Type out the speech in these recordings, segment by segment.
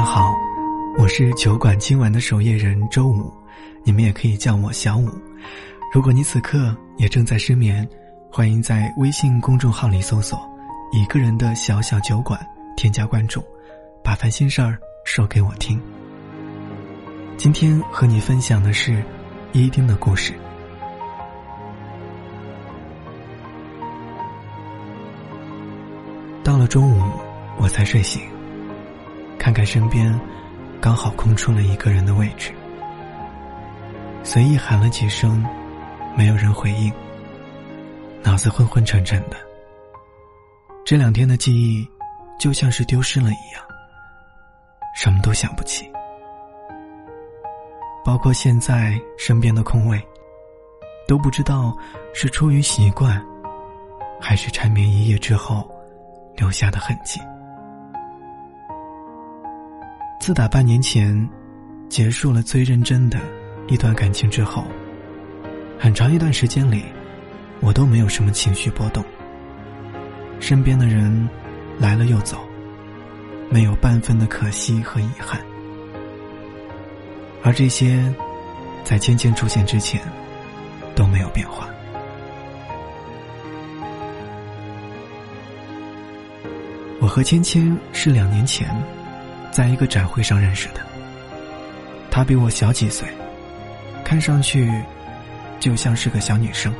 上好，我是酒馆今晚的守夜人周五，你们也可以叫我小五。如果你此刻也正在失眠，欢迎在微信公众号里搜索“一个人的小小酒馆”，添加关注，把烦心事儿说给我听。今天和你分享的是伊丁的故事。到了中午，我才睡醒。看看身边，刚好空出了一个人的位置，随意喊了几声，没有人回应。脑子昏昏沉沉的，这两天的记忆就像是丢失了一样，什么都想不起，包括现在身边的空位，都不知道是出于习惯，还是缠绵一夜之后留下的痕迹。自打半年前结束了最认真的一段感情之后，很长一段时间里，我都没有什么情绪波动。身边的人来了又走，没有半分的可惜和遗憾。而这些，在芊芊出现之前都没有变化。我和芊芊是两年前。在一个展会上认识的，她比我小几岁，看上去就像是个小女生。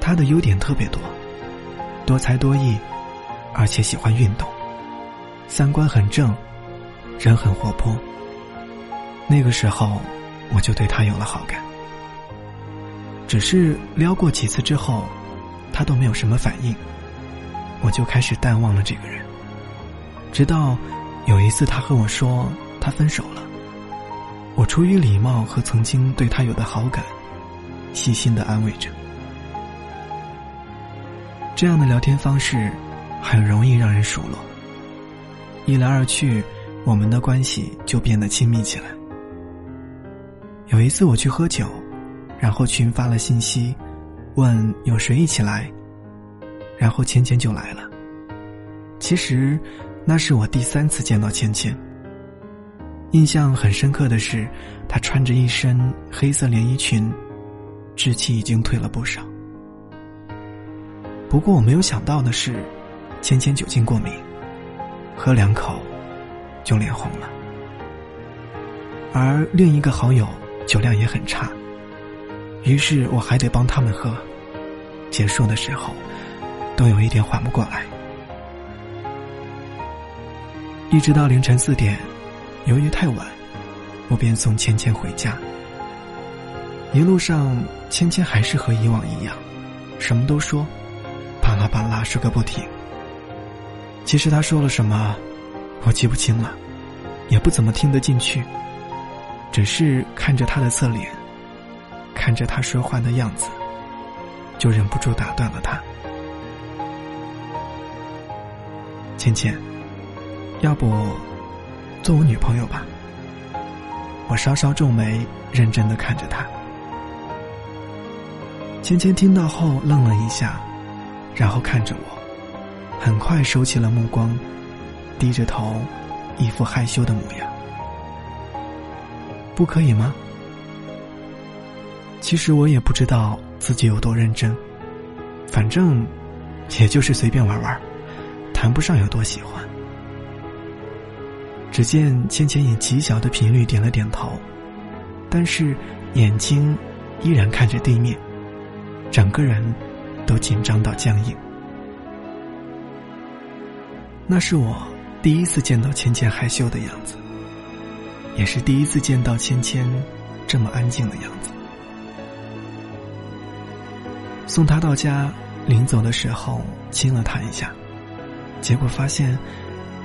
她的优点特别多，多才多艺，而且喜欢运动，三观很正，人很活泼。那个时候，我就对她有了好感。只是撩过几次之后，她都没有什么反应，我就开始淡忘了这个人。直到有一次，他和我说他分手了。我出于礼貌和曾经对他有的好感，细心的安慰着。这样的聊天方式很容易让人数落。一来二去，我们的关系就变得亲密起来。有一次我去喝酒，然后群发了信息，问有谁一起来，然后芊芊就来了。其实。那是我第三次见到芊芊。印象很深刻的是，她穿着一身黑色连衣裙，稚气已经退了不少。不过我没有想到的是，芊芊酒精过敏，喝两口就脸红了。而另一个好友酒量也很差，于是我还得帮他们喝。结束的时候，都有一点缓不过来。一直到凌晨四点，由于太晚，我便送芊芊回家。一路上，芊芊还是和以往一样，什么都说，巴拉巴拉说个不停。其实他说了什么，我记不清了，也不怎么听得进去，只是看着他的侧脸，看着他说话的样子，就忍不住打断了他。芊芊。要不，做我女朋友吧。我稍稍皱眉，认真的看着他。芊芊听到后愣了一下，然后看着我，很快收起了目光，低着头，一副害羞的模样。不可以吗？其实我也不知道自己有多认真，反正也就是随便玩玩，谈不上有多喜欢。只见芊芊以极小的频率点了点头，但是眼睛依然看着地面，整个人都紧张到僵硬。那是我第一次见到芊芊害羞的样子，也是第一次见到芊芊这么安静的样子。送她到家，临走的时候亲了她一下，结果发现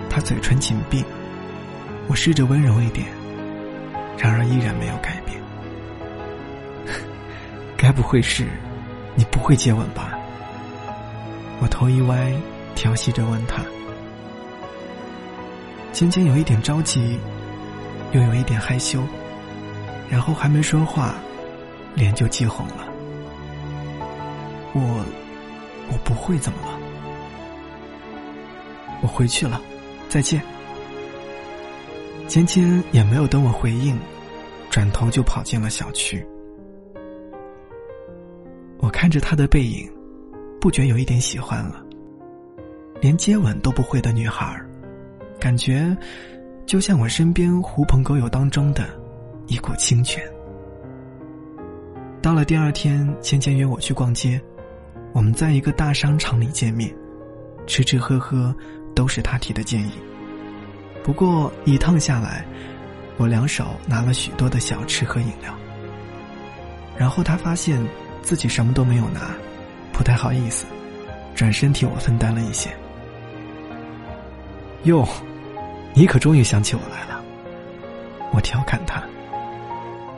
她嘴唇紧闭。我试着温柔一点，然而依然没有改变。该不会是你不会接吻吧？我头一歪，调戏着问他。芊芊有一点着急，又有一点害羞，然后还没说话，脸就气红了。我，我不会怎么了？我回去了，再见。芊芊也没有等我回应，转头就跑进了小区。我看着她的背影，不觉有一点喜欢了。连接吻都不会的女孩，感觉就像我身边狐朋狗友当中的一股清泉。到了第二天，芊芊约我去逛街，我们在一个大商场里见面，吃吃喝喝都是他提的建议。不过一趟下来，我两手拿了许多的小吃和饮料。然后他发现自己什么都没有拿，不太好意思，转身替我分担了一些。哟，你可终于想起我来了。我调侃他，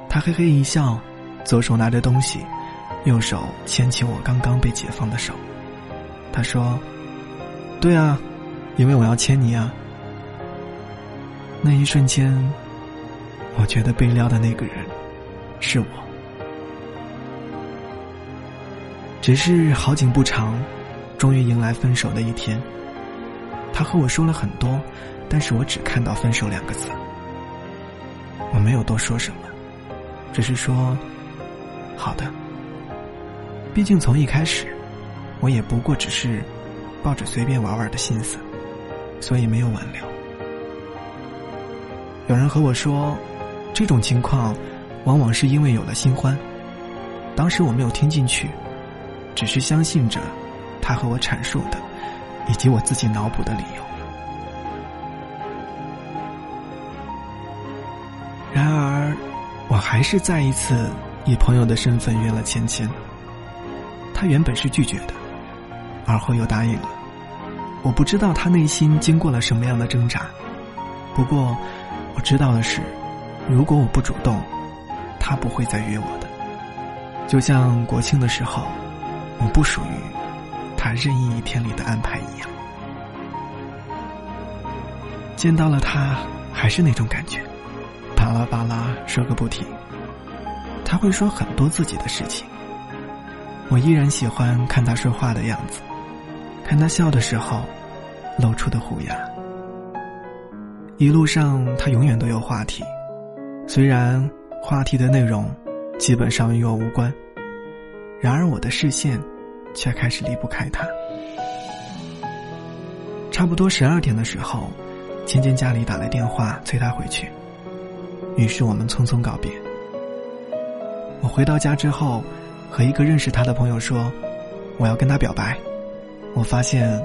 他嘿嘿一笑，左手拿着东西，右手牵起我刚刚被解放的手。他说：“对啊，因为我要牵你啊。”那一瞬间，我觉得被撩的那个人是我。只是好景不长，终于迎来分手的一天。他和我说了很多，但是我只看到“分手”两个字。我没有多说什么，只是说：“好的。”毕竟从一开始，我也不过只是抱着随便玩玩的心思，所以没有挽留。有人和我说，这种情况往往是因为有了新欢。当时我没有听进去，只是相信着他和我阐述的。以及我自己脑补的理由。然而，我还是再一次以朋友的身份约了芊芊。他原本是拒绝的，而后又答应了。我不知道他内心经过了什么样的挣扎，不过我知道的是，如果我不主动，他不会再约我的。就像国庆的时候，我不属于。他任意一天里的安排一样，见到了他还是那种感觉，巴拉巴拉说个不停。他会说很多自己的事情，我依然喜欢看他说话的样子，看他笑的时候露出的虎牙。一路上他永远都有话题，虽然话题的内容基本上与我无关，然而我的视线。却开始离不开他。差不多十二点的时候，芊芊家里打来电话催她回去，于是我们匆匆告别。我回到家之后，和一个认识他的朋友说：“我要跟他表白。”我发现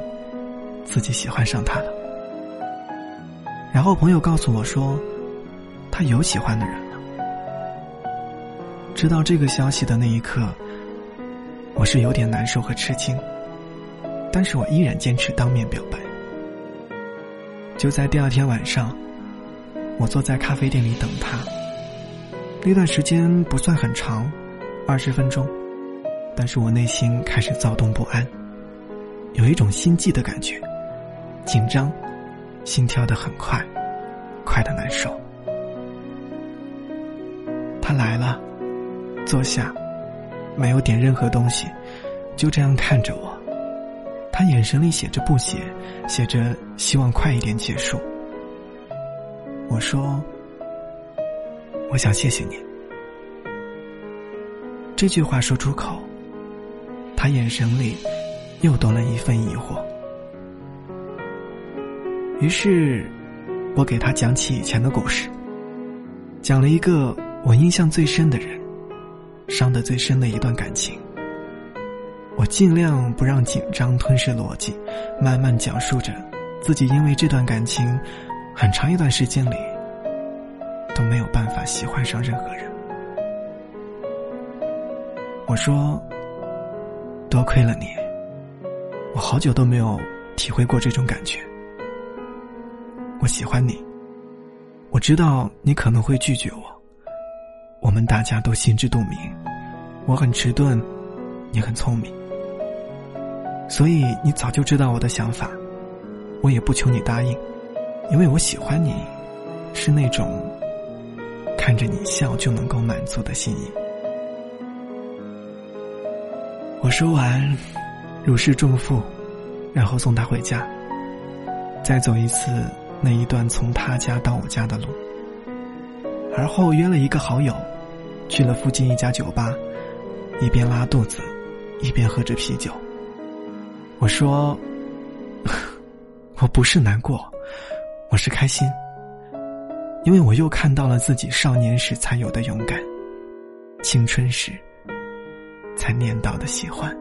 自己喜欢上他了。然后朋友告诉我说，他有喜欢的人了。知道这个消息的那一刻。我是有点难受和吃惊，但是我依然坚持当面表白。就在第二天晚上，我坐在咖啡店里等他。那段时间不算很长，二十分钟，但是我内心开始躁动不安，有一种心悸的感觉，紧张，心跳的很快，快的难受。他来了，坐下。没有点任何东西，就这样看着我。他眼神里写着不写，写着希望快一点结束。我说：“我想谢谢你。”这句话说出口，他眼神里又多了一份疑惑。于是，我给他讲起以前的故事，讲了一个我印象最深的人。伤得最深的一段感情，我尽量不让紧张吞噬逻辑，慢慢讲述着自己因为这段感情，很长一段时间里都没有办法喜欢上任何人。我说：“多亏了你，我好久都没有体会过这种感觉。我喜欢你，我知道你可能会拒绝我。”我们大家都心知肚明，我很迟钝，你很聪明，所以你早就知道我的想法，我也不求你答应，因为我喜欢你，是那种看着你笑就能够满足的心意。我说完，如释重负，然后送他回家，再走一次那一段从他家到我家的路。而后约了一个好友，去了附近一家酒吧，一边拉肚子，一边喝着啤酒。我说：“ 我不是难过，我是开心，因为我又看到了自己少年时才有的勇敢，青春时才念到的喜欢。”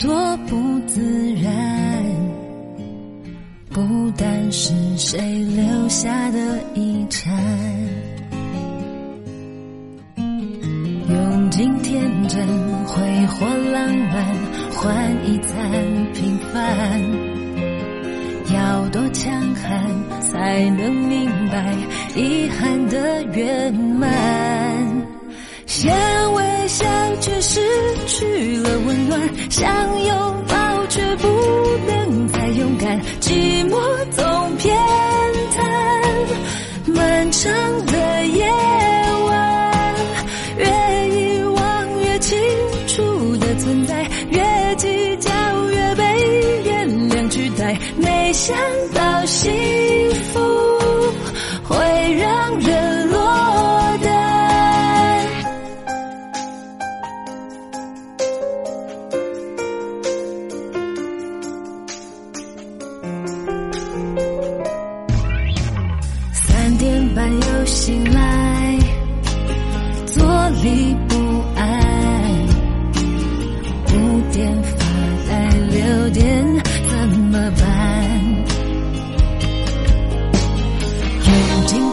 多不自然。不单是谁留下的遗产，用尽天真、挥霍、浪漫换一餐平凡。要多强悍才能明白遗憾的圆满？想微笑却失去了温暖，想拥抱却不能再勇敢，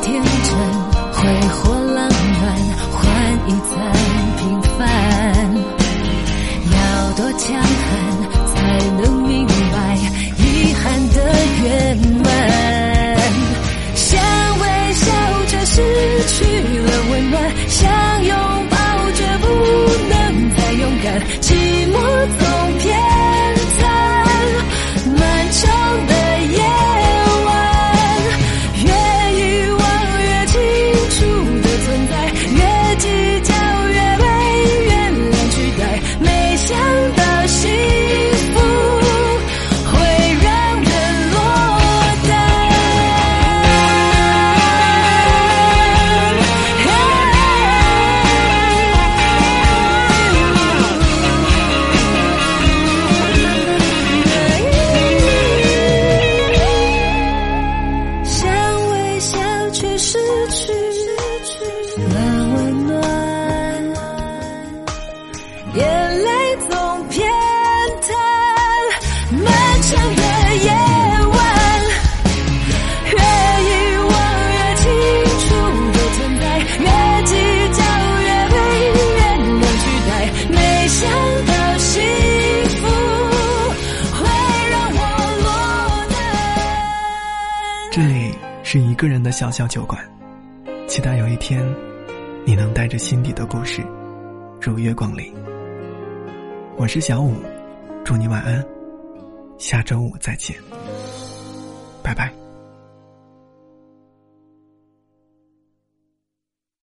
天真。个人的小小酒馆，期待有一天，你能带着心底的故事，如约光临。我是小五，祝你晚安，下周五再见，拜拜。